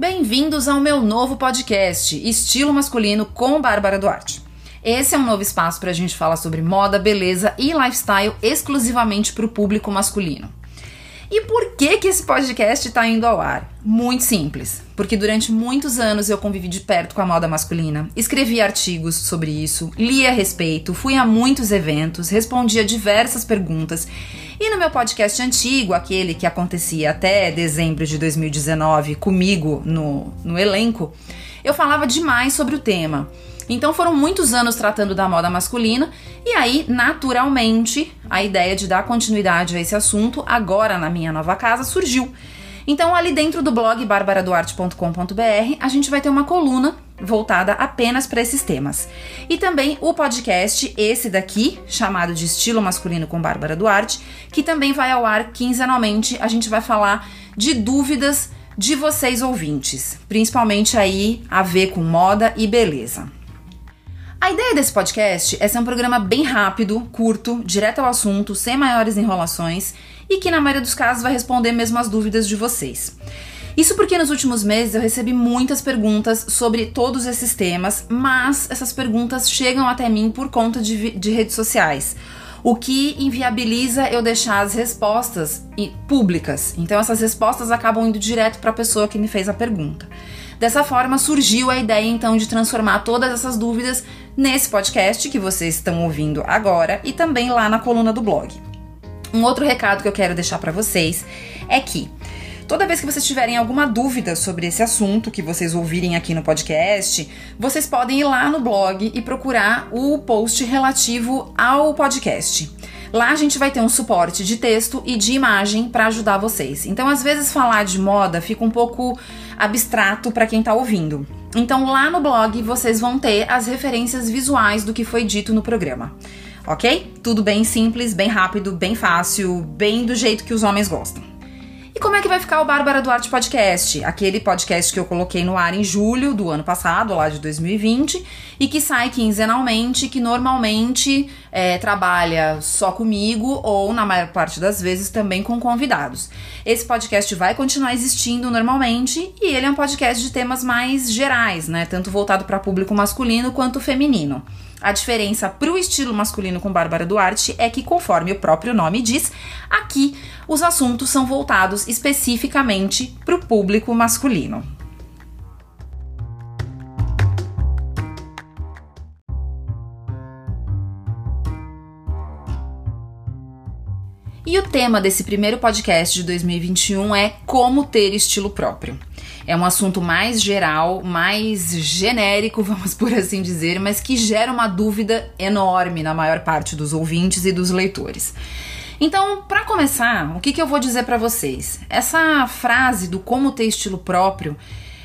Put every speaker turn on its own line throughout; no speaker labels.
Bem-vindos ao meu novo podcast, Estilo Masculino com Bárbara Duarte. Esse é um novo espaço para a gente falar sobre moda, beleza e lifestyle exclusivamente para o público masculino. E por que que esse podcast está indo ao ar? Muito simples, porque durante muitos anos eu convivi de perto com a moda masculina, escrevi artigos sobre isso, li a respeito, fui a muitos eventos, respondi a diversas perguntas. E no meu podcast antigo, aquele que acontecia até dezembro de 2019 comigo no, no elenco, eu falava demais sobre o tema. Então foram muitos anos tratando da moda masculina e aí, naturalmente, a ideia de dar continuidade a esse assunto agora na minha nova casa surgiu. Então, ali dentro do blog barbaraduarte.com.br, a gente vai ter uma coluna voltada apenas para esses temas. E também o podcast, esse daqui, chamado de Estilo Masculino com Bárbara Duarte, que também vai ao ar quinzenalmente. A gente vai falar de dúvidas de vocês ouvintes, principalmente aí a ver com moda e beleza. A ideia desse podcast é ser um programa bem rápido, curto, direto ao assunto, sem maiores enrolações e que, na maioria dos casos, vai responder mesmo as dúvidas de vocês. Isso porque nos últimos meses eu recebi muitas perguntas sobre todos esses temas, mas essas perguntas chegam até mim por conta de, de redes sociais, o que inviabiliza eu deixar as respostas públicas. Então essas respostas acabam indo direto para a pessoa que me fez a pergunta. Dessa forma surgiu a ideia então de transformar todas essas dúvidas nesse podcast que vocês estão ouvindo agora e também lá na coluna do blog. Um outro recado que eu quero deixar para vocês é que Toda vez que vocês tiverem alguma dúvida sobre esse assunto que vocês ouvirem aqui no podcast, vocês podem ir lá no blog e procurar o post relativo ao podcast. Lá a gente vai ter um suporte de texto e de imagem para ajudar vocês. Então, às vezes falar de moda fica um pouco abstrato para quem está ouvindo. Então, lá no blog vocês vão ter as referências visuais do que foi dito no programa. Ok? Tudo bem simples, bem rápido, bem fácil, bem do jeito que os homens gostam. E como é que vai ficar o Bárbara Duarte Podcast? Aquele podcast que eu coloquei no ar em julho do ano passado, lá de 2020, e que sai quinzenalmente, que normalmente é, trabalha só comigo ou, na maior parte das vezes, também com convidados. Esse podcast vai continuar existindo normalmente e ele é um podcast de temas mais gerais, né? Tanto voltado para público masculino quanto feminino. A diferença para o estilo masculino com Bárbara Duarte é que, conforme o próprio nome diz, aqui os assuntos são voltados especificamente para o público masculino. E o tema desse primeiro podcast de 2021 é como ter estilo próprio. É um assunto mais geral, mais genérico, vamos por assim dizer, mas que gera uma dúvida enorme na maior parte dos ouvintes e dos leitores. Então, para começar, o que, que eu vou dizer para vocês? Essa frase do como ter estilo próprio,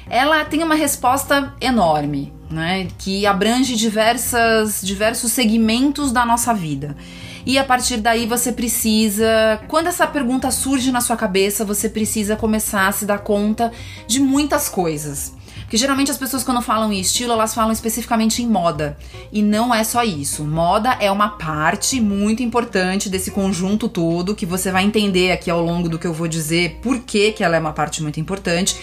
ela tem uma resposta enorme, né? Que abrange diversas, diversos segmentos da nossa vida. E a partir daí você precisa, quando essa pergunta surge na sua cabeça, você precisa começar a se dar conta de muitas coisas. Porque geralmente as pessoas quando falam em estilo, elas falam especificamente em moda. E não é só isso. Moda é uma parte muito importante desse conjunto todo que você vai entender aqui ao longo do que eu vou dizer por que, que ela é uma parte muito importante.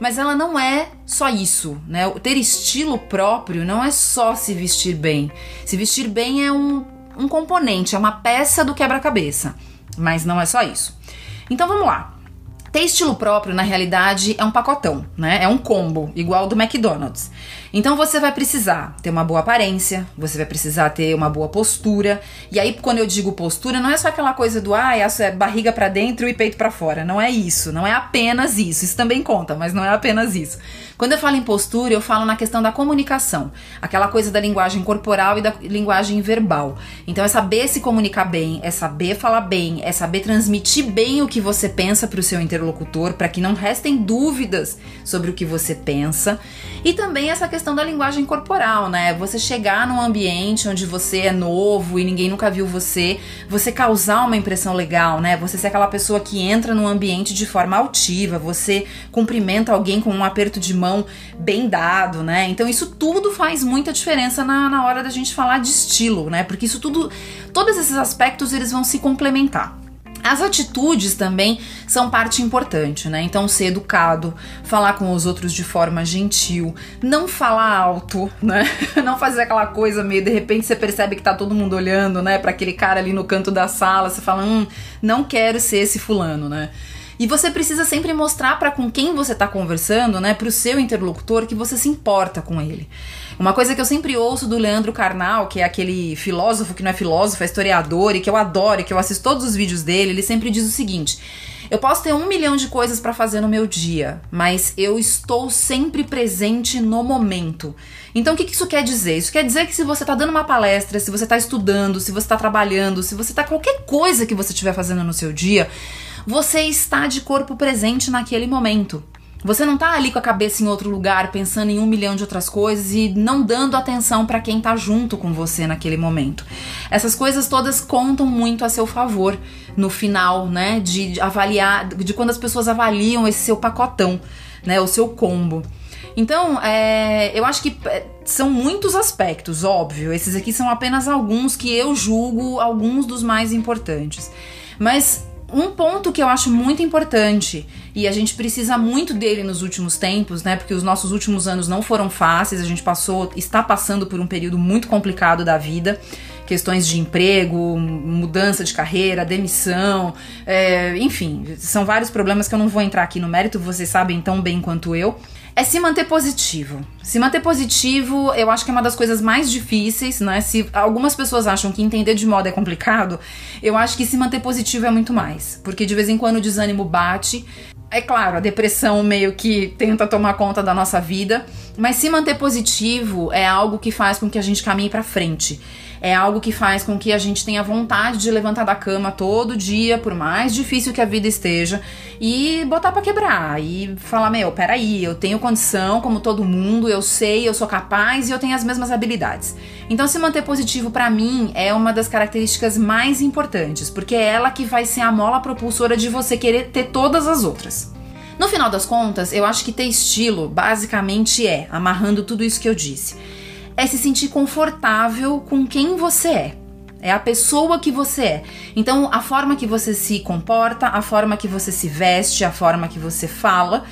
Mas ela não é só isso, né? Ter estilo próprio não é só se vestir bem. Se vestir bem é um um componente, é uma peça do quebra-cabeça. Mas não é só isso. Então vamos lá. Ter estilo próprio, na realidade, é um pacotão, né? É um combo, igual do McDonald's. Então você vai precisar ter uma boa aparência, você vai precisar ter uma boa postura. E aí, quando eu digo postura, não é só aquela coisa do ah, é barriga para dentro e peito para fora. Não é isso, não é apenas isso. Isso também conta, mas não é apenas isso. Quando eu falo em postura, eu falo na questão da comunicação, aquela coisa da linguagem corporal e da linguagem verbal. Então é saber se comunicar bem, é saber falar bem, é saber transmitir bem o que você pensa para o seu interlocutor, para que não restem dúvidas sobre o que você pensa. E também essa questão da linguagem corporal, né? Você chegar num ambiente onde você é novo e ninguém nunca viu você, você causar uma impressão legal, né? Você ser aquela pessoa que entra num ambiente de forma altiva, você cumprimenta alguém com um aperto de mão bem dado, né? Então isso tudo faz muita diferença na, na hora da gente falar de estilo, né? Porque isso tudo, todos esses aspectos eles vão se complementar. As atitudes também são parte importante, né? Então, ser educado, falar com os outros de forma gentil, não falar alto, né? Não fazer aquela coisa meio, de repente você percebe que tá todo mundo olhando, né, para aquele cara ali no canto da sala, você fala, hum, não quero ser esse fulano, né? E você precisa sempre mostrar para com quem você está conversando, né, para o seu interlocutor, que você se importa com ele. Uma coisa que eu sempre ouço do Leandro Carnal, que é aquele filósofo que não é filósofo, é historiador e que eu adoro e que eu assisto todos os vídeos dele, ele sempre diz o seguinte: eu posso ter um milhão de coisas para fazer no meu dia, mas eu estou sempre presente no momento. Então, o que isso quer dizer? Isso quer dizer que se você está dando uma palestra, se você está estudando, se você está trabalhando, se você está qualquer coisa que você estiver fazendo no seu dia, você está de corpo presente naquele momento. Você não tá ali com a cabeça em outro lugar, pensando em um milhão de outras coisas e não dando atenção para quem tá junto com você naquele momento. Essas coisas todas contam muito a seu favor no final, né? De avaliar, de quando as pessoas avaliam esse seu pacotão, né? O seu combo. Então, é, eu acho que é, são muitos aspectos, óbvio. Esses aqui são apenas alguns que eu julgo alguns dos mais importantes. Mas um ponto que eu acho muito importante e a gente precisa muito dele nos últimos tempos, né? Porque os nossos últimos anos não foram fáceis, a gente passou, está passando por um período muito complicado da vida. Questões de emprego, mudança de carreira, demissão, é, enfim, são vários problemas que eu não vou entrar aqui no mérito, vocês sabem tão bem quanto eu é se manter positivo. Se manter positivo, eu acho que é uma das coisas mais difíceis, né? Se algumas pessoas acham que entender de moda é complicado, eu acho que se manter positivo é muito mais. Porque de vez em quando o desânimo bate. É claro, a depressão meio que tenta tomar conta da nossa vida, mas se manter positivo é algo que faz com que a gente caminhe para frente é algo que faz com que a gente tenha vontade de levantar da cama todo dia, por mais difícil que a vida esteja, e botar para quebrar e falar: Meu, peraí, eu tenho condição como todo mundo, eu sei, eu sou capaz e eu tenho as mesmas habilidades. Então, se manter positivo para mim é uma das características mais importantes, porque é ela que vai ser a mola propulsora de você querer ter todas as outras. No final das contas, eu acho que ter estilo basicamente é, amarrando tudo isso que eu disse, é se sentir confortável com quem você é. É a pessoa que você é. Então, a forma que você se comporta, a forma que você se veste, a forma que você fala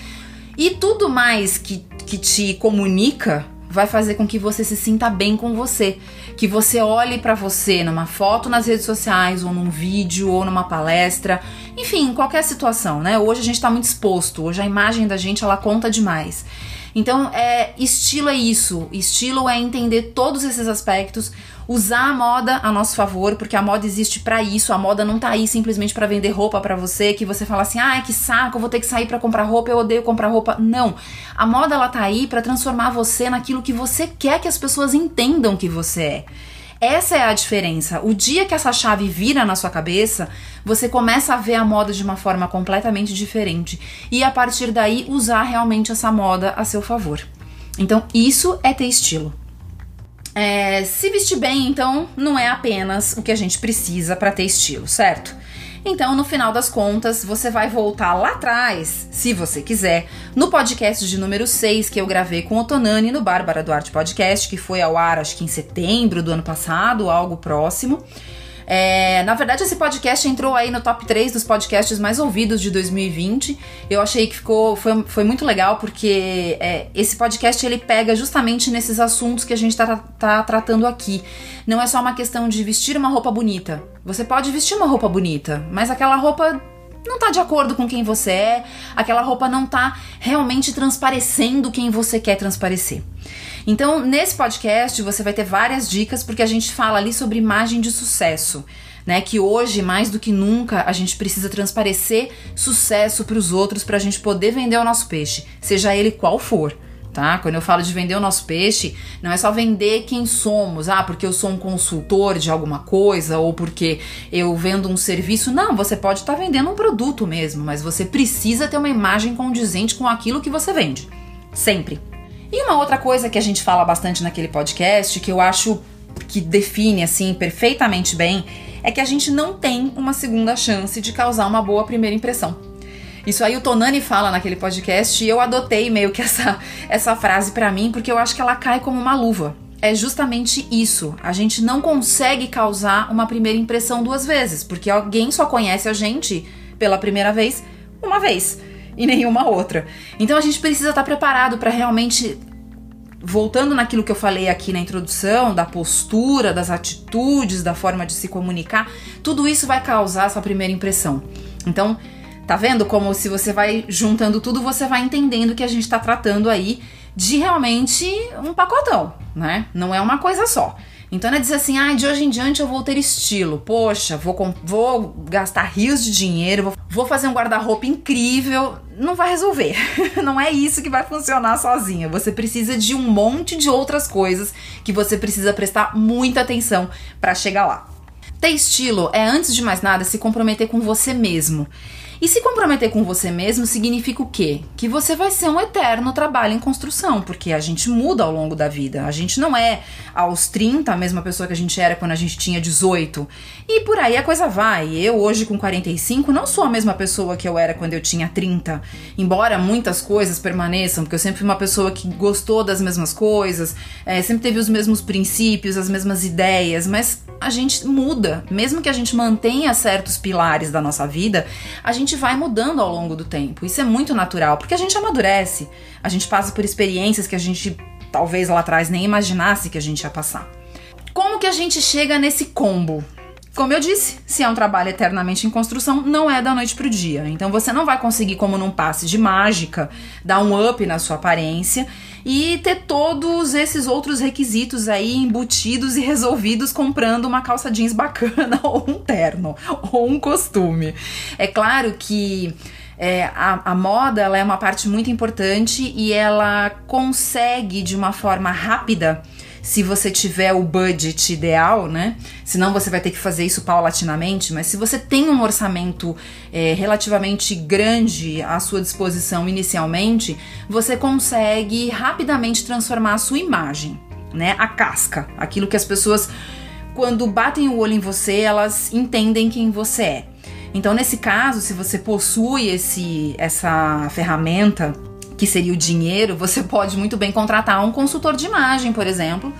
e tudo mais que, que te comunica vai fazer com que você se sinta bem com você, que você olhe para você numa foto nas redes sociais ou num vídeo ou numa palestra, enfim, qualquer situação, né? Hoje a gente tá muito exposto, hoje a imagem da gente ela conta demais. Então, é, estilo é isso. Estilo é entender todos esses aspectos, usar a moda a nosso favor, porque a moda existe para isso. A moda não tá aí simplesmente para vender roupa para você, que você fala assim: "Ai, que saco, vou ter que sair para comprar roupa, eu odeio comprar roupa". Não. A moda ela tá aí para transformar você naquilo que você quer que as pessoas entendam que você é. Essa é a diferença. O dia que essa chave vira na sua cabeça, você começa a ver a moda de uma forma completamente diferente e a partir daí usar realmente essa moda a seu favor. Então, isso é ter estilo. É, se vestir bem, então, não é apenas o que a gente precisa para ter estilo, certo? Então, no final das contas, você vai voltar lá atrás, se você quiser, no podcast de número 6 que eu gravei com o Tonani no Bárbara Duarte Podcast, que foi ao ar acho que em setembro do ano passado, algo próximo. É, na verdade, esse podcast entrou aí no top 3 dos podcasts mais ouvidos de 2020. Eu achei que ficou foi, foi muito legal porque é, esse podcast ele pega justamente nesses assuntos que a gente está tá tratando aqui. Não é só uma questão de vestir uma roupa bonita. Você pode vestir uma roupa bonita, mas aquela roupa não tá de acordo com quem você é, aquela roupa não tá realmente transparecendo quem você quer transparecer. Então, nesse podcast você vai ter várias dicas porque a gente fala ali sobre imagem de sucesso. Né, que hoje, mais do que nunca, a gente precisa transparecer sucesso para os outros para a gente poder vender o nosso peixe, seja ele qual for tá? Quando eu falo de vender o nosso peixe, não é só vender quem somos, ah, porque eu sou um consultor de alguma coisa ou porque eu vendo um serviço. Não, você pode estar tá vendendo um produto mesmo, mas você precisa ter uma imagem condizente com aquilo que você vende. Sempre. E uma outra coisa que a gente fala bastante naquele podcast, que eu acho que define assim perfeitamente bem, é que a gente não tem uma segunda chance de causar uma boa primeira impressão. Isso aí o Tonani fala naquele podcast e eu adotei meio que essa, essa frase para mim porque eu acho que ela cai como uma luva. é justamente isso. A gente não consegue causar uma primeira impressão duas vezes, porque alguém só conhece a gente pela primeira vez uma vez e nenhuma outra. Então a gente precisa estar preparado para realmente voltando naquilo que eu falei aqui na introdução, da postura, das atitudes, da forma de se comunicar, tudo isso vai causar essa primeira impressão. Então, tá vendo como se você vai juntando tudo, você vai entendendo que a gente está tratando aí de realmente um pacotão, né? Não é uma coisa só. Então é dizer assim, ah, de hoje em diante eu vou ter estilo. Poxa, vou, vou gastar rios de dinheiro, vou, vou fazer um guarda-roupa incrível. Não vai resolver. não é isso que vai funcionar sozinha. Você precisa de um monte de outras coisas que você precisa prestar muita atenção para chegar lá. Ter estilo é, antes de mais nada, se comprometer com você mesmo. E se comprometer com você mesmo significa o quê? Que você vai ser um eterno trabalho em construção, porque a gente muda ao longo da vida. A gente não é aos 30 a mesma pessoa que a gente era quando a gente tinha 18. E por aí a coisa vai. Eu hoje com 45 não sou a mesma pessoa que eu era quando eu tinha 30. Embora muitas coisas permaneçam, porque eu sempre fui uma pessoa que gostou das mesmas coisas, é, sempre teve os mesmos princípios, as mesmas ideias, mas a gente muda. Mesmo que a gente mantenha certos pilares da nossa vida, a gente gente vai mudando ao longo do tempo. Isso é muito natural, porque a gente amadurece, a gente passa por experiências que a gente talvez lá atrás nem imaginasse que a gente ia passar. Como que a gente chega nesse combo? Como eu disse, se é um trabalho eternamente em construção, não é da noite pro dia. Então você não vai conseguir, como num passe de mágica, dar um up na sua aparência e ter todos esses outros requisitos aí embutidos e resolvidos comprando uma calça jeans bacana ou um terno ou um costume. É claro que é, a, a, moda ela é uma parte muito importante e ela consegue de uma forma rápida se você tiver o budget ideal, né? Senão você vai ter que fazer isso paulatinamente, mas se você tem um orçamento é, relativamente grande à sua disposição inicialmente, você consegue rapidamente transformar a sua imagem, né? A casca, aquilo que as pessoas, quando batem o olho em você, elas entendem quem você é. Então, nesse caso, se você possui esse, essa ferramenta que seria o dinheiro, você pode muito bem contratar um consultor de imagem, por exemplo.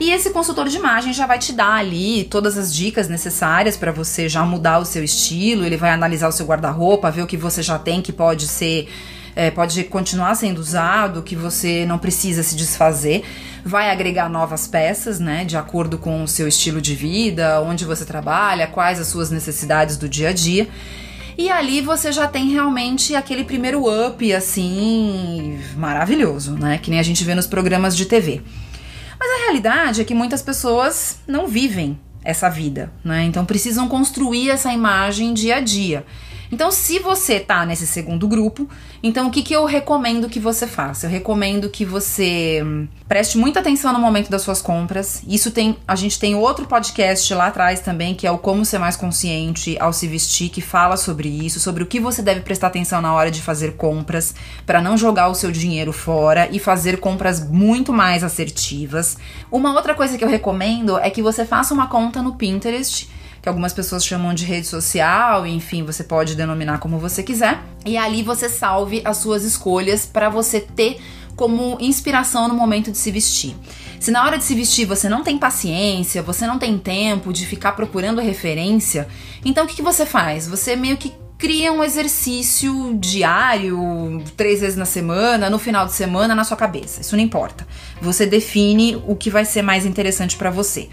E esse consultor de imagem já vai te dar ali todas as dicas necessárias para você já mudar o seu estilo. Ele vai analisar o seu guarda-roupa, ver o que você já tem que pode ser é, pode continuar sendo usado, que você não precisa se desfazer, vai agregar novas peças, né, de acordo com o seu estilo de vida, onde você trabalha, quais as suas necessidades do dia a dia. E ali você já tem realmente aquele primeiro up, assim, maravilhoso, né? Que nem a gente vê nos programas de TV. Mas a realidade é que muitas pessoas não vivem essa vida, né? Então precisam construir essa imagem dia a dia. Então, se você tá nesse segundo grupo, então o que, que eu recomendo que você faça? Eu recomendo que você hum, preste muita atenção no momento das suas compras. Isso tem. A gente tem outro podcast lá atrás também, que é o Como Ser Mais Consciente ao Se Vestir, que fala sobre isso, sobre o que você deve prestar atenção na hora de fazer compras, para não jogar o seu dinheiro fora e fazer compras muito mais assertivas. Uma outra coisa que eu recomendo é que você faça uma conta no Pinterest que algumas pessoas chamam de rede social, enfim, você pode denominar como você quiser. E ali você salve as suas escolhas para você ter como inspiração no momento de se vestir. Se na hora de se vestir você não tem paciência, você não tem tempo de ficar procurando referência, então o que, que você faz? Você meio que cria um exercício diário, três vezes na semana, no final de semana, na sua cabeça. Isso não importa. Você define o que vai ser mais interessante para você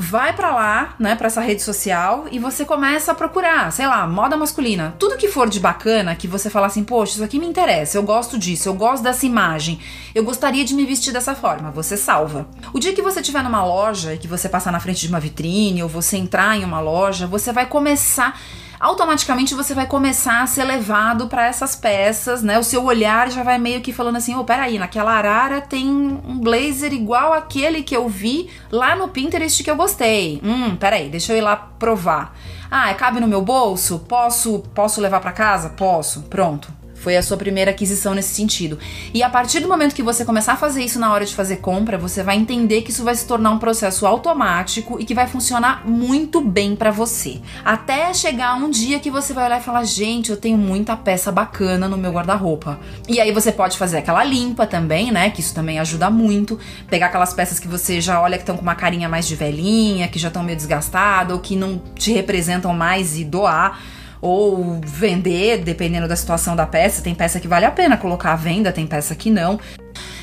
vai para lá, né, para essa rede social e você começa a procurar, sei lá, moda masculina. Tudo que for de bacana, que você fala assim, poxa, isso aqui me interessa, eu gosto disso, eu gosto dessa imagem, eu gostaria de me vestir dessa forma, você salva. O dia que você estiver numa loja e que você passar na frente de uma vitrine ou você entrar em uma loja, você vai começar automaticamente você vai começar a ser levado para essas peças, né? O seu olhar já vai meio que falando assim: "Oh, peraí, naquela arara tem um blazer igual aquele que eu vi lá no Pinterest que eu gostei. Hum, peraí, deixa eu ir lá provar. Ah, cabe no meu bolso? Posso, posso levar para casa? Posso. Pronto Foi a sua primeira aquisição nesse sentido. E a partir do momento que você começar a fazer isso na hora de fazer compra, você vai entender que isso vai se tornar um processo automático e que vai funcionar muito bem para você. Até chegar um dia que você vai olhar e falar: "Gente, eu tenho muita peça bacana no meu guarda-roupa". E aí você pode fazer aquela limpa também, né? Que isso também ajuda muito. Pegar aquelas peças que você já olha que estão com uma carinha mais de velhinha, que já estão meio desgastadas ou que não te representam mais e doar ou vender, dependendo da situação da peça. Tem peça que vale a pena colocar à venda, tem peça que não.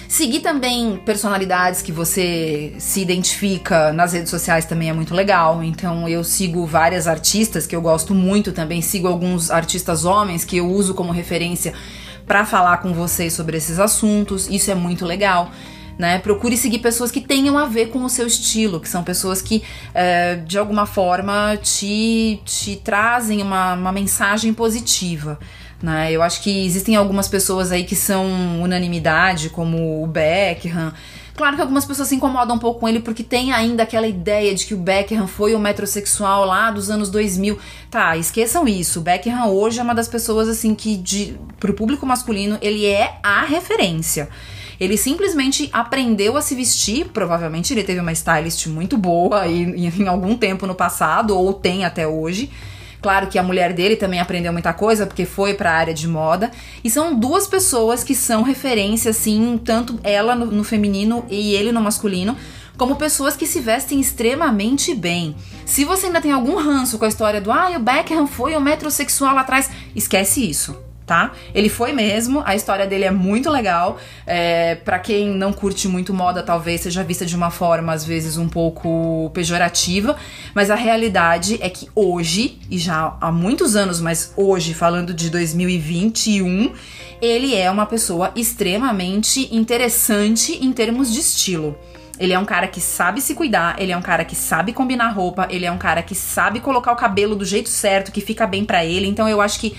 Seguir também personalidades que você se identifica nas redes sociais também é muito legal. Então eu sigo várias artistas que eu gosto muito, também sigo alguns artistas homens que eu uso como referência para falar com vocês sobre esses assuntos. Isso é muito legal né? Procure seguir pessoas que tenham a ver com o seu estilo, que são pessoas que é, de alguma forma te, te trazem uma, uma mensagem positiva. Né? Eu acho que existem algumas pessoas aí que são unanimidade, como o Beckham. Claro que algumas pessoas se incomodam um pouco com ele porque tem ainda aquela ideia de que o Beckham foi o metrosexual lá dos anos 2000. Tá, esqueçam isso. O Beckham hoje é uma das pessoas assim que de, pro público masculino ele é a referência. Ele simplesmente aprendeu a se vestir, provavelmente ele teve uma stylist muito boa e, em algum tempo no passado, ou tem até hoje. Claro que a mulher dele também aprendeu muita coisa, porque foi para a área de moda. E são duas pessoas que são referência, assim, tanto ela no, no feminino e ele no masculino, como pessoas que se vestem extremamente bem. Se você ainda tem algum ranço com a história do ah, o Beckham foi o metrosexual lá atrás, esquece isso tá? Ele foi mesmo, a história dele é muito legal. É, para quem não curte muito moda, talvez seja vista de uma forma às vezes um pouco pejorativa, mas a realidade é que hoje, e já há muitos anos, mas hoje, falando de 2021, ele é uma pessoa extremamente interessante em termos de estilo. Ele é um cara que sabe se cuidar, ele é um cara que sabe combinar roupa, ele é um cara que sabe colocar o cabelo do jeito certo, que fica bem para ele. Então eu acho que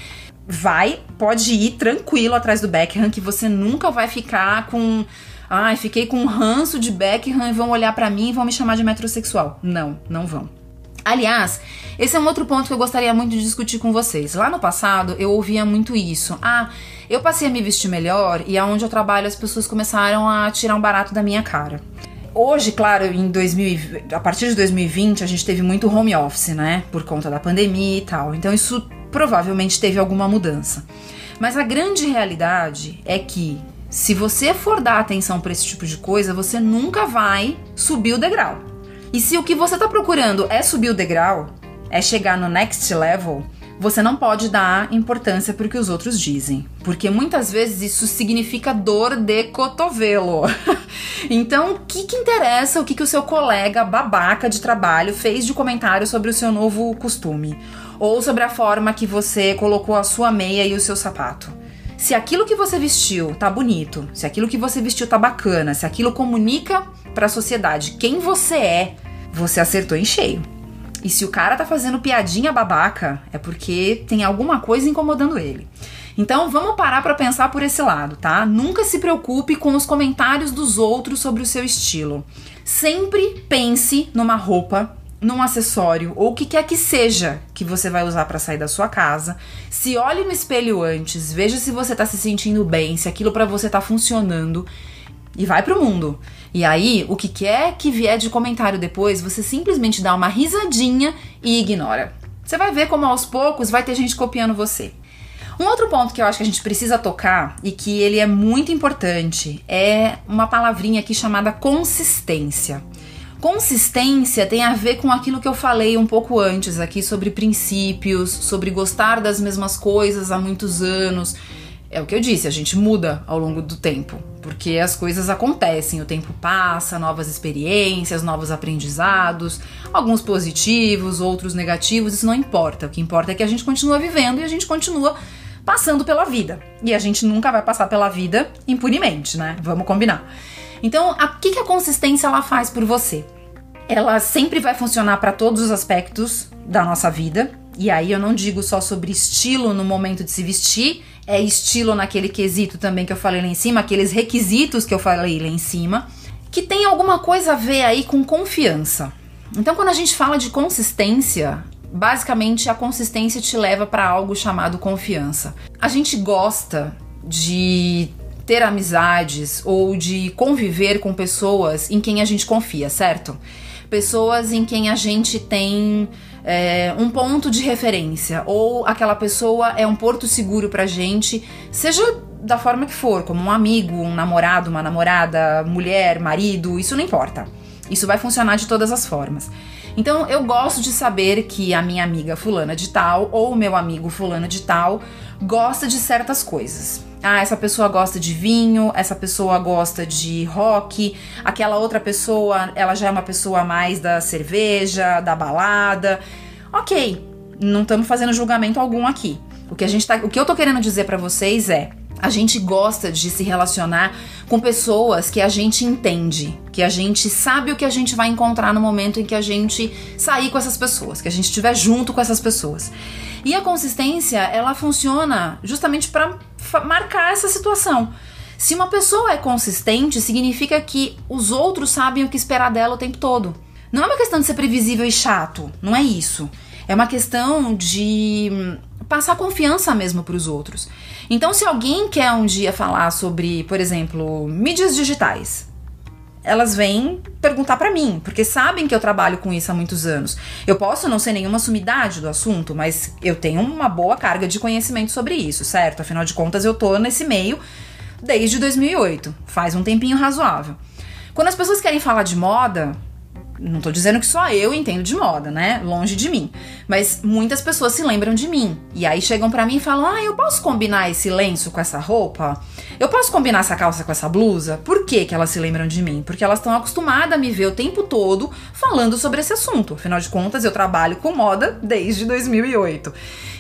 vai, pode ir tranquilo atrás do Beckham, que você nunca vai ficar com. Ai, fiquei com um ranço de Beckham e vão olhar para mim e vão me chamar de metrosexual. Não, não vão. Aliás, esse é um outro ponto que eu gostaria muito de discutir com vocês. Lá no passado, eu ouvia muito isso. Ah, eu passei a me vestir melhor e aonde eu trabalho as pessoas começaram a tirar um barato da minha cara. Hoje, claro, em 2000, a partir de 2020, a gente teve muito home office, né? Por conta da pandemia e tal. Então isso provavelmente teve alguma mudança. Mas a grande realidade é que se você for dar atenção para esse tipo de coisa, você nunca vai subir o degrau. E se o que você está procurando é subir o degrau, é chegar no next level, você não pode dar importância para o que os outros dizem, porque muitas vezes isso significa dor de cotovelo. então, o que, que interessa o que, que o seu colega babaca de trabalho fez de comentário sobre o seu novo costume? Ou sobre a forma que você colocou a sua meia e o seu sapato? Se aquilo que você vestiu tá bonito, se aquilo que você vestiu tá bacana, se aquilo comunica para a sociedade quem você é, você acertou em cheio. E se o cara tá fazendo piadinha babaca, é porque tem alguma coisa incomodando ele. Então vamos parar para pensar por esse lado, tá? Nunca se preocupe com os comentários dos outros sobre o seu estilo. Sempre pense numa roupa, num acessório ou o que quer que seja que você vai usar para sair da sua casa. Se olhe no espelho antes, veja se você tá se sentindo bem, se aquilo para você tá funcionando e vai pro mundo. E aí, o que quer que vier de comentário depois, você simplesmente dá uma risadinha e ignora. Você vai ver como aos poucos vai ter gente copiando você. Um outro ponto que eu acho que a gente precisa tocar e que ele é muito importante é uma palavrinha aqui chamada consistência. Consistência tem a ver com aquilo que eu falei um pouco antes aqui sobre princípios, sobre gostar das mesmas coisas há muitos anos, é o que eu disse, a gente muda ao longo do tempo, porque as coisas acontecem, o tempo passa, novas experiências, novos aprendizados, alguns positivos, outros negativos, isso não importa. O que importa é que a gente continua vivendo e a gente continua passando pela vida. E a gente nunca vai passar pela vida impunemente, né? Vamos combinar. Então, o que, que a consistência ela faz por você? Ela sempre vai funcionar para todos os aspectos da nossa vida. E aí eu não digo só sobre estilo no momento de se vestir, é estilo naquele quesito também que eu falei lá em cima, aqueles requisitos que eu falei lá em cima, que tem alguma coisa a ver aí com confiança. Então, quando a gente fala de consistência, Basicamente, a consistência te leva para algo chamado confiança. A gente gosta de ter amizades ou de conviver com pessoas em quem a gente confia, certo? Pessoas em quem a gente tem é, um ponto de referência ou aquela pessoa é um porto seguro pra gente, seja da forma que for, como um amigo, um namorado, uma namorada, mulher, marido, isso não importa. Isso vai funcionar de todas as formas. Então eu gosto de saber que a minha amiga fulana de tal ou o meu amigo fulano de tal gosta de certas coisas. Ah, essa pessoa gosta de vinho, essa pessoa gosta de rock, aquela outra pessoa, ela já é uma pessoa mais da cerveja, da balada. OK, não estamos fazendo julgamento algum aqui. O que a gente tá, o que eu tô querendo dizer para vocês é a gente gosta de se relacionar com pessoas que a gente entende, que a gente sabe o que a gente vai encontrar no momento em que a gente sair com essas pessoas, que a gente estiver junto com essas pessoas. E a consistência, ela funciona justamente para marcar essa situação. Se uma pessoa é consistente, significa que os outros sabem o que esperar dela o tempo todo. Não é uma questão de ser previsível e chato, não é isso. É uma questão de hum, passar confiança mesmo para os outros. Então, se alguém quer um dia falar sobre, por exemplo, mídias digitais, elas vêm perguntar para mim, porque sabem que eu trabalho com isso há muitos anos. Eu posso não ser nenhuma sumidade do assunto, mas eu tenho uma boa carga de conhecimento sobre isso, certo? Afinal de contas, eu tô nesse meio desde 2008, faz um tempinho razoável. Quando as pessoas querem falar de moda, não tô dizendo que só eu entendo de moda, né? Longe de mim. Mas muitas pessoas se lembram de mim. E aí chegam para mim e falam: Ah, eu posso combinar esse lenço com essa roupa? Eu posso combinar essa calça com essa blusa? Por que, que elas se lembram de mim? Porque elas estão acostumadas a me ver o tempo todo falando sobre esse assunto. Afinal de contas, eu trabalho com moda desde 2008.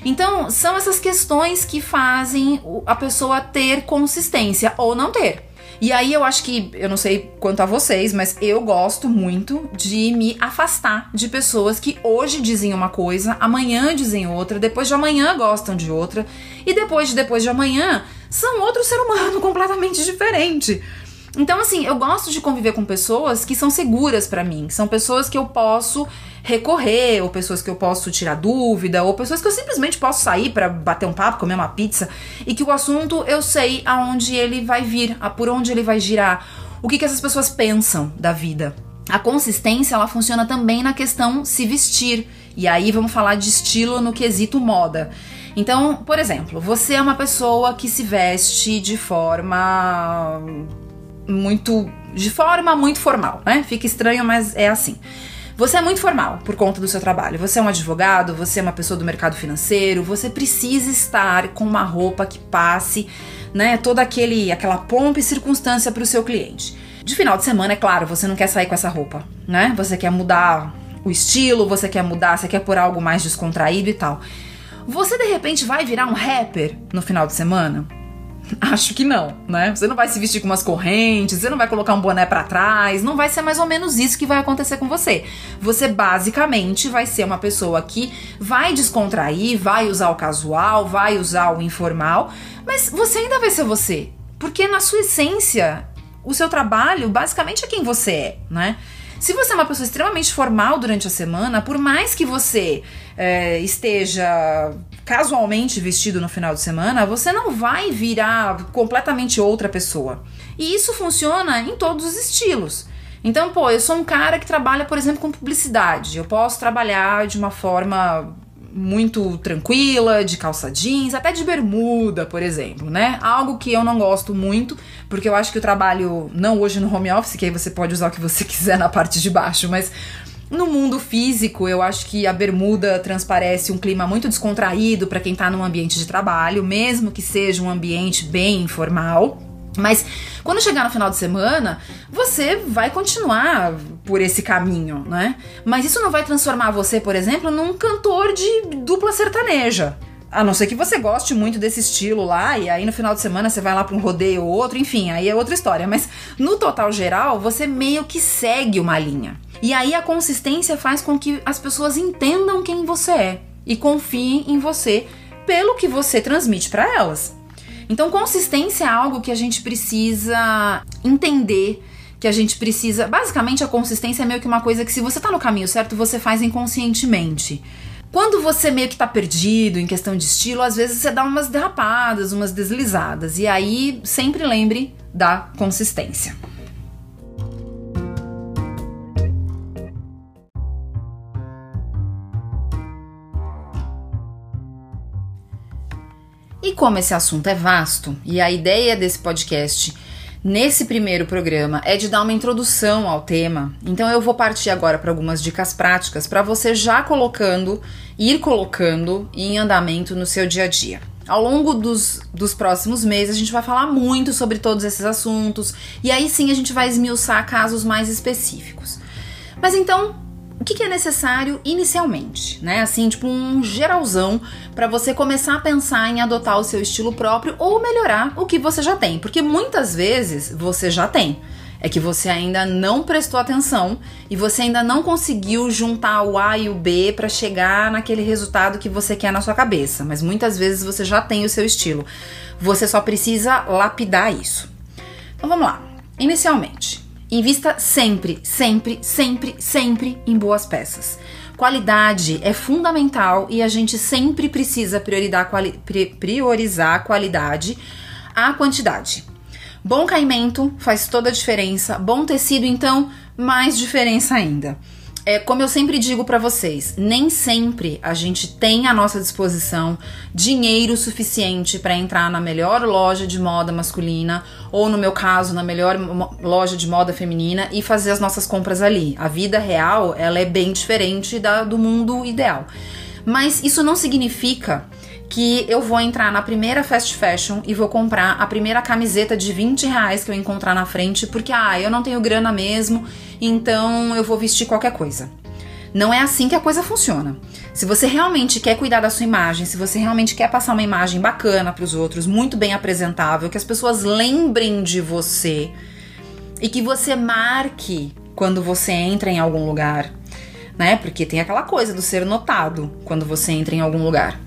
Então, são essas questões que fazem a pessoa ter consistência ou não ter. E aí eu acho que, eu não sei quanto a vocês, mas eu gosto muito de me afastar de pessoas que hoje dizem uma coisa, amanhã dizem outra, depois de amanhã gostam de outra, e depois de depois de amanhã são outro ser humano completamente diferente. Então, assim, eu gosto de conviver com pessoas que são seguras para mim, são pessoas que eu posso recorrer, ou pessoas que eu posso tirar dúvida, ou pessoas que eu simplesmente posso sair para bater um papo, comer uma pizza, e que o assunto eu sei aonde ele vai vir, por onde ele vai girar, o que, que essas pessoas pensam da vida. A consistência ela funciona também na questão se vestir. E aí vamos falar de estilo no quesito moda. Então, por exemplo, você é uma pessoa que se veste de forma muito. de forma muito formal, né? Fica estranho, mas é assim. Você é muito formal por conta do seu trabalho. Você é um advogado, você é uma pessoa do mercado financeiro, você precisa estar com uma roupa que passe, né, toda aquele aquela pompa e circunstância para o seu cliente. De final de semana, é claro, você não quer sair com essa roupa, né? Você quer mudar o estilo, você quer mudar, você quer pôr algo mais descontraído e tal. Você de repente vai virar um rapper no final de semana? Acho que não, né? Você não vai se vestir com umas correntes, você não vai colocar um boné para trás, não vai ser mais ou menos isso que vai acontecer com você. Você basicamente vai ser uma pessoa que vai descontrair, vai usar o casual, vai usar o informal, mas você ainda vai ser você, porque na sua essência, o seu trabalho basicamente é quem você é, né? Se você é uma pessoa extremamente formal durante a semana, por mais que você é, esteja casualmente vestido no final de semana, você não vai virar completamente outra pessoa. E isso funciona em todos os estilos. Então, pô, eu sou um cara que trabalha, por exemplo, com publicidade. Eu posso trabalhar de uma forma muito tranquila, de calça jeans, até de bermuda, por exemplo, né? Algo que eu não gosto muito, porque eu acho que o trabalho, não hoje no home office, que aí você pode usar o que você quiser na parte de baixo, mas no mundo físico, eu acho que a bermuda transparece um clima muito descontraído para quem tá num ambiente de trabalho, mesmo que seja um ambiente bem informal. Mas quando chegar no final de semana, você vai continuar por esse caminho, né? Mas isso não vai transformar você, por exemplo, num cantor de dupla sertaneja. A não ser que você goste muito desse estilo lá, e aí no final de semana você vai lá para um rodeio ou outro, enfim, aí é outra história. Mas no total geral, você meio que segue uma linha. E aí a consistência faz com que as pessoas entendam quem você é e confiem em você pelo que você transmite para elas. Então, consistência é algo que a gente precisa entender, que a gente precisa. Basicamente, a consistência é meio que uma coisa que, se você tá no caminho certo, você faz inconscientemente. Quando você meio que tá perdido em questão de estilo, às vezes você dá umas derrapadas, umas deslizadas. E aí sempre lembre da consistência. E como esse assunto é vasto, e a ideia desse podcast nesse primeiro programa é de dar uma introdução ao tema, então eu vou partir agora para algumas dicas práticas para você já colocando, ir colocando em andamento no seu dia a dia. Ao longo dos, dos próximos meses, a gente vai falar muito sobre todos esses assuntos e aí sim a gente vai esmiuçar casos mais específicos. Mas então, o que, que é necessário inicialmente, né? Assim, tipo um geralzão para você começar a pensar em adotar o seu estilo próprio ou melhorar o que você já tem, porque muitas vezes você já tem. É que você ainda não prestou atenção e você ainda não conseguiu juntar o A e o B para chegar naquele resultado que você quer na sua cabeça. Mas muitas vezes você já tem o seu estilo. Você só precisa lapidar isso. Então vamos lá. Inicialmente, Invista sempre, sempre, sempre, sempre em boas peças. Qualidade é fundamental e a gente sempre precisa priorizar a qualidade à quantidade. Bom caimento faz toda a diferença, bom tecido, então, mais diferença ainda é, como eu sempre digo para vocês, nem sempre a gente tem à nossa disposição dinheiro suficiente para entrar na melhor loja de moda masculina ou no meu caso na melhor loja de moda feminina e fazer as nossas compras ali. A vida real, ela é bem diferente da do mundo ideal. Mas isso não significa que eu vou entrar na primeira fast fashion e vou comprar a primeira camiseta de 20 reais que eu encontrar na frente, porque ah, eu não tenho grana mesmo, então eu vou vestir qualquer coisa. Não é assim que a coisa funciona. Se você realmente quer cuidar da sua imagem, se você realmente quer passar uma imagem bacana para os outros, muito bem apresentável, que as pessoas lembrem de você e que você marque quando você entra em algum lugar, né? Porque tem aquela coisa do ser notado quando você entra em algum lugar.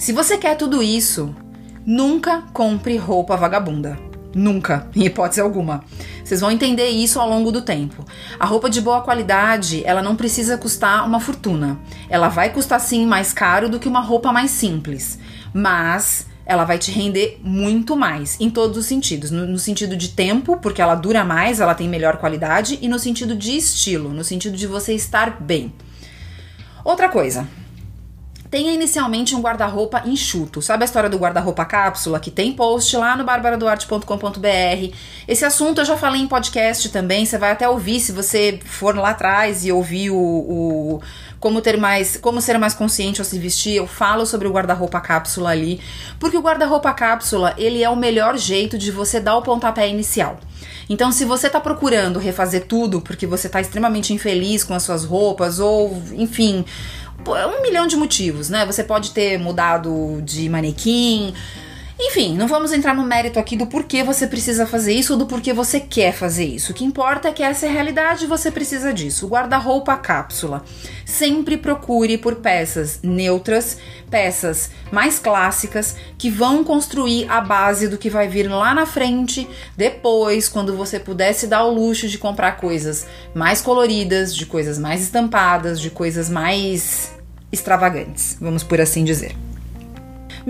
Se você quer tudo isso, nunca compre roupa vagabunda. Nunca, em hipótese alguma. Vocês vão entender isso ao longo do tempo. A roupa de boa qualidade, ela não precisa custar uma fortuna. Ela vai custar sim mais caro do que uma roupa mais simples, mas ela vai te render muito mais em todos os sentidos. No, no, sentido de tempo, porque ela dura mais, ela tem melhor qualidade, e no sentido de estilo, no sentido de você estar bem. Outra coisa, Tenha inicialmente um guarda-roupa enxuto. Sabe a história do guarda-roupa cápsula que tem post lá no barbaraduarte.com.br? Esse assunto eu já falei em podcast também, você vai até ouvir se você for lá atrás e ouvir o, o como ter mais, como ser mais consciente ao se vestir. Eu falo sobre o guarda-roupa cápsula ali, porque o guarda-roupa cápsula, ele é o melhor jeito de você dar o pontapé inicial. Então, se você está procurando refazer tudo porque você está extremamente infeliz com as suas roupas ou, enfim, um milhão de motivos, né? Você pode ter mudado de manequim. Enfim, não vamos entrar no mérito aqui do porquê você precisa fazer isso ou do porquê você quer fazer isso. O que importa é que essa é a realidade e você precisa disso. Guarda-roupa cápsula. Sempre procure por peças neutras, peças mais clássicas que vão construir a base do que vai vir lá na frente, depois, quando você puder se dar o luxo de comprar coisas mais coloridas, de coisas mais estampadas, de coisas mais extravagantes, vamos por assim dizer.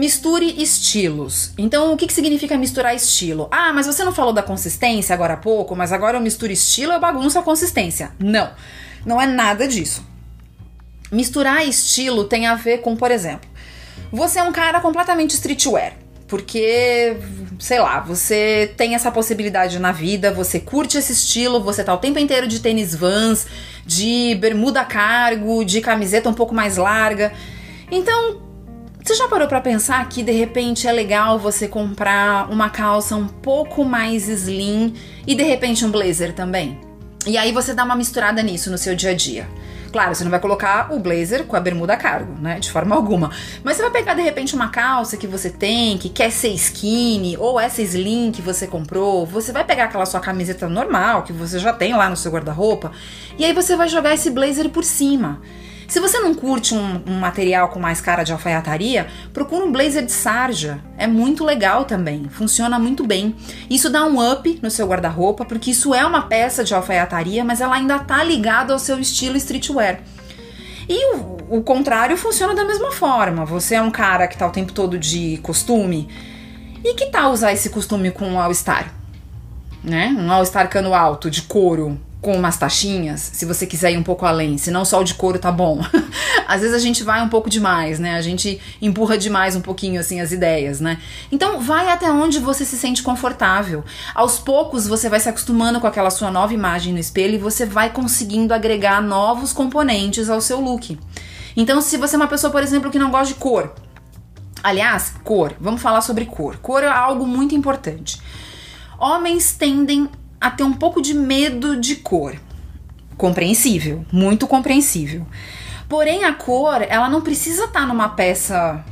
Misture estilos. Então, o que, que significa misturar estilo? Ah, mas você não falou da consistência agora há pouco, mas agora eu misturo estilo, eu bagunço a consistência. Não, não é nada disso. Misturar estilo tem a ver com, por exemplo, você é um cara completamente streetwear porque, sei lá, você tem essa possibilidade na vida, você curte esse estilo, você tá o tempo inteiro de tênis vans, de bermuda cargo, de camiseta um pouco mais larga. Então, você já parou para pensar que de repente é legal você comprar uma calça um pouco mais slim e de repente um blazer também? E aí você dá uma misturada nisso no seu dia a dia. Claro, você não vai colocar o blazer com a bermuda a cargo, né? De forma alguma. Mas você vai pegar de repente uma calça que você tem, que quer ser skinny, ou essa slim que você comprou. Você vai pegar aquela sua camiseta normal que você já tem lá no seu guarda-roupa, e aí você vai jogar esse blazer por cima. Se você não curte um, um, material com mais cara de alfaiataria, procura um blazer de sarja. É muito legal também, funciona muito bem. Isso dá um up no seu guarda-roupa, porque isso é uma peça de alfaiataria, mas ela ainda tá ligada ao seu estilo streetwear. E o, o contrário funciona da mesma forma. Você é um cara que tá o tempo todo de costume. E que tal usar esse costume com um all-star? Né? Um all-star cano alto, de couro, com umas taxinhas, se você quiser ir um pouco além, se não só o de couro tá bom. Às vezes a gente vai um pouco demais, né? A gente empurra demais um pouquinho assim as ideias, né? Então vai até onde você se sente confortável. Aos poucos você vai se acostumando com aquela sua nova imagem no espelho e você vai conseguindo agregar novos componentes ao seu look. Então, se você é uma pessoa, por exemplo, que não gosta de cor, aliás, cor, vamos falar sobre cor. Cor é algo muito importante. Homens tendem a ter um pouco de medo de cor. Compreensível, muito compreensível. Porém, a cor, ela não precisa estar tá numa peça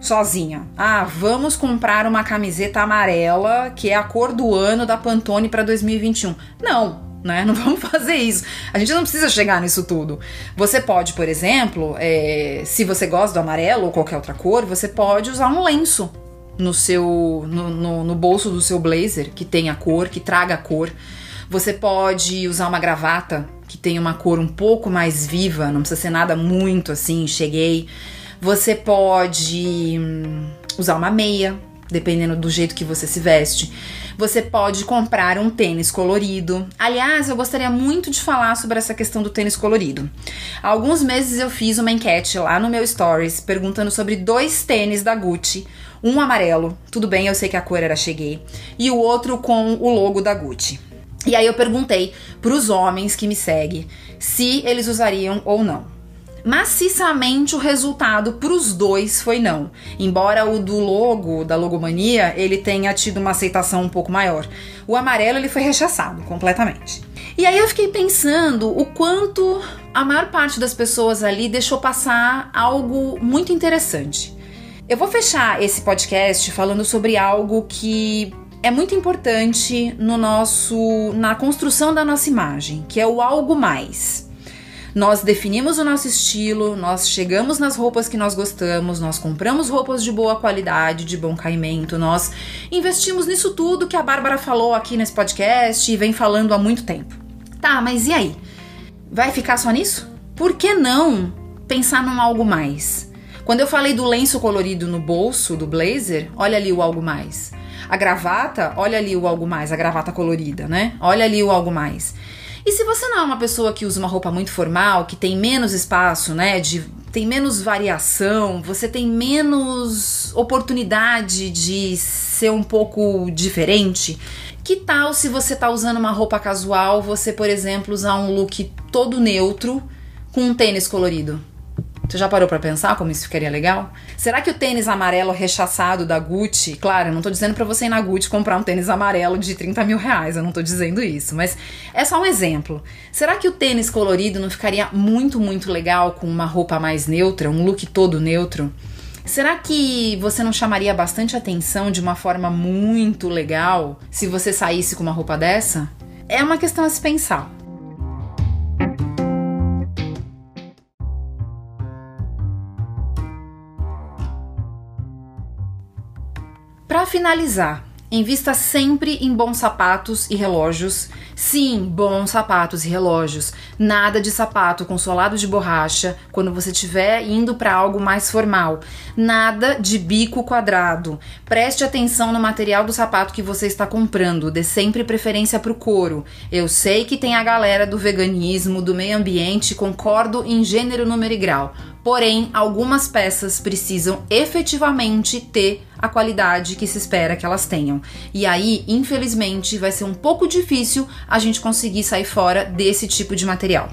sozinha. Ah, vamos comprar uma camiseta amarela, que é a cor do ano da Pantone para 2021. Não, né? Não vamos fazer isso. A gente não precisa chegar nisso tudo. Você pode, por exemplo, é, se você gosta do amarelo ou qualquer outra cor, você pode usar um lenço no seu no, no, no bolso do seu blazer que tenha cor, que traga cor. Você pode usar uma gravata que tenha uma cor um pouco mais viva, não precisa ser nada muito assim, cheguei. Você pode hum, usar uma meia, dependendo do jeito que você se veste. Você pode comprar um tênis colorido. Aliás, eu gostaria muito de falar sobre essa questão do tênis colorido. Há alguns meses eu fiz uma enquete lá no meu stories perguntando sobre dois tênis da Gucci um amarelo, tudo bem, eu sei que a cor era Cheguei, e o outro com o logo da Gucci. E aí eu perguntei para os homens que me seguem se eles usariam ou não. Maciçamente o resultado para os dois foi não. Embora o do logo, da logomania, ele tenha tido uma aceitação um pouco maior. O amarelo ele foi rechaçado completamente. E aí eu fiquei pensando o quanto a maior parte das pessoas ali deixou passar algo muito interessante. Eu vou fechar esse podcast falando sobre algo que é muito importante no nosso na construção da nossa imagem, que é o algo mais. Nós definimos o nosso estilo, nós chegamos nas roupas que nós gostamos, nós compramos roupas de boa qualidade, de bom caimento, nós investimos nisso tudo que a Bárbara falou aqui nesse podcast e vem falando há muito tempo. Tá, mas e aí? Vai ficar só nisso? Por que não pensar num algo mais? Quando eu falei do lenço colorido no bolso do blazer, olha ali o algo mais. A gravata, olha ali o algo mais, a gravata colorida, né? Olha ali o algo mais. E se você não é uma pessoa que usa uma roupa muito formal, que tem menos espaço, né, de tem menos variação, você tem menos oportunidade de ser um pouco diferente, que tal se você tá usando uma roupa casual, você, por exemplo, usar um look todo neutro com um tênis colorido? Você já parou para pensar como isso ficaria legal? Será que o tênis amarelo rechaçado da Gucci, claro, eu não tô dizendo para você ir na Gucci comprar um tênis amarelo de 30 mil reais, eu não tô dizendo isso, mas é só um exemplo. Será que o tênis colorido não ficaria muito, muito legal com uma roupa mais neutra, um look todo neutro? Será que você não chamaria bastante atenção de uma forma muito legal se você saísse com uma roupa dessa? É uma questão a se pensar. Para finalizar, invista sempre em bons sapatos e relógios. Sim, bons sapatos e relógios. Nada de sapato com solado de borracha quando você estiver indo para algo mais formal. Nada de bico quadrado. Preste atenção no material do sapato que você está comprando. Dê sempre preferência para o couro. Eu sei que tem a galera do veganismo, do meio ambiente, concordo em gênero, número e grau. Porém, algumas peças precisam efetivamente ter a qualidade que se espera que elas tenham. E aí, infelizmente, vai ser um pouco difícil a gente conseguir sair fora desse tipo de material.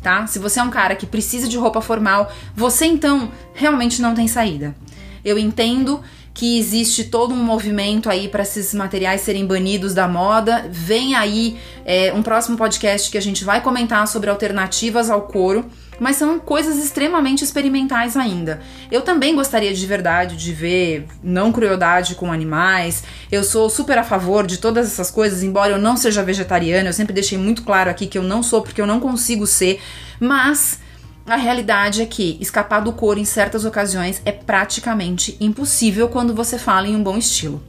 Tá? Se você é um cara que precisa de roupa formal, você então realmente não tem saída. Eu entendo que existe todo um movimento aí para esses materiais serem banidos da moda. Vem aí é, um próximo podcast que a gente vai comentar sobre alternativas ao couro mas são coisas extremamente experimentais ainda. Eu também gostaria de verdade de ver não crueldade com animais. Eu sou super a favor de todas essas coisas, embora eu não seja vegetariana, eu sempre deixei muito claro aqui que eu não sou porque eu não consigo ser, mas a realidade é que escapar do couro em certas ocasiões é praticamente impossível quando você fala em um bom estilo.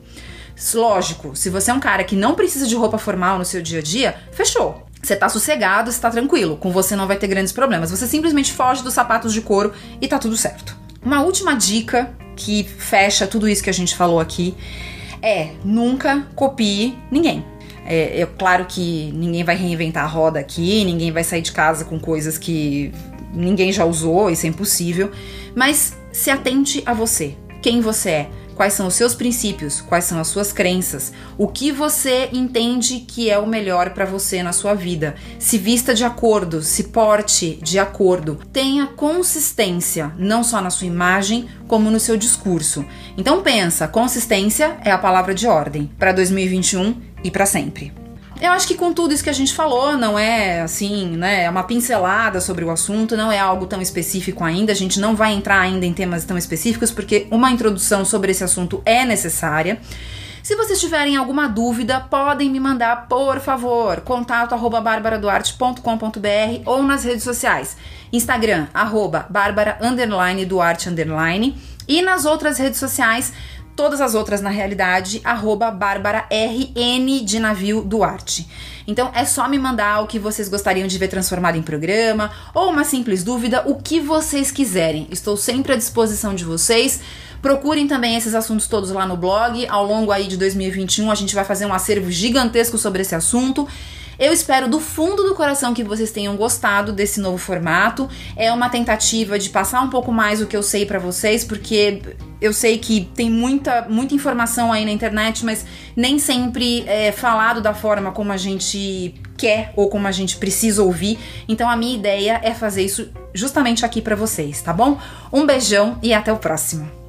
Lógico, se você é um cara que não precisa de roupa formal no seu dia a dia, fechou. Você tá sossegado, você tá tranquilo, com você não vai ter grandes problemas. Você simplesmente foge dos sapatos de couro e tá tudo certo. Uma última dica que fecha tudo isso que a gente falou aqui é nunca copie ninguém. É, é, claro que ninguém vai reinventar a roda aqui, ninguém vai sair de casa com coisas que ninguém já usou, isso é impossível. Mas se atente a você, quem você é, quais são os seus princípios, quais são as suas crenças, o que você entende que é o melhor para você na sua vida. Se vista de acordo, se porte de acordo, tenha consistência, não só na sua imagem, como no seu discurso. Então pensa, consistência é a palavra de ordem para 2021 e para sempre. Eu acho que com tudo isso que a gente falou, não é assim, né? É uma pincelada sobre o assunto, não é algo tão específico ainda. A gente não vai entrar ainda em temas tão específicos, porque uma introdução sobre esse assunto é necessária. Se vocês tiverem alguma dúvida, podem me mandar, por favor, contato arroba barbaraduarte.com.br ou nas redes sociais. Instagram, arroba bárbara, underline, duarte, underline. E nas outras redes sociais, todas as outras na realidade, arroba Bárbara RN de navio Duarte. Então é só me mandar o que vocês gostariam de ver transformado em programa, ou uma simples dúvida, o que vocês quiserem. Estou sempre à disposição de vocês. Procurem também esses assuntos todos lá no blog. Ao longo aí de 2021 a gente vai fazer um acervo gigantesco sobre esse assunto. Eu espero do fundo do coração que vocês tenham gostado desse novo formato. É uma tentativa de passar um pouco mais o que eu sei para vocês, porque eu sei que tem muita, muita informação aí na internet, mas nem sempre é falado da forma como a gente quer ou como a gente precisa ouvir. Então a minha ideia é fazer isso justamente aqui para vocês, tá bom? Um beijão e até o próximo.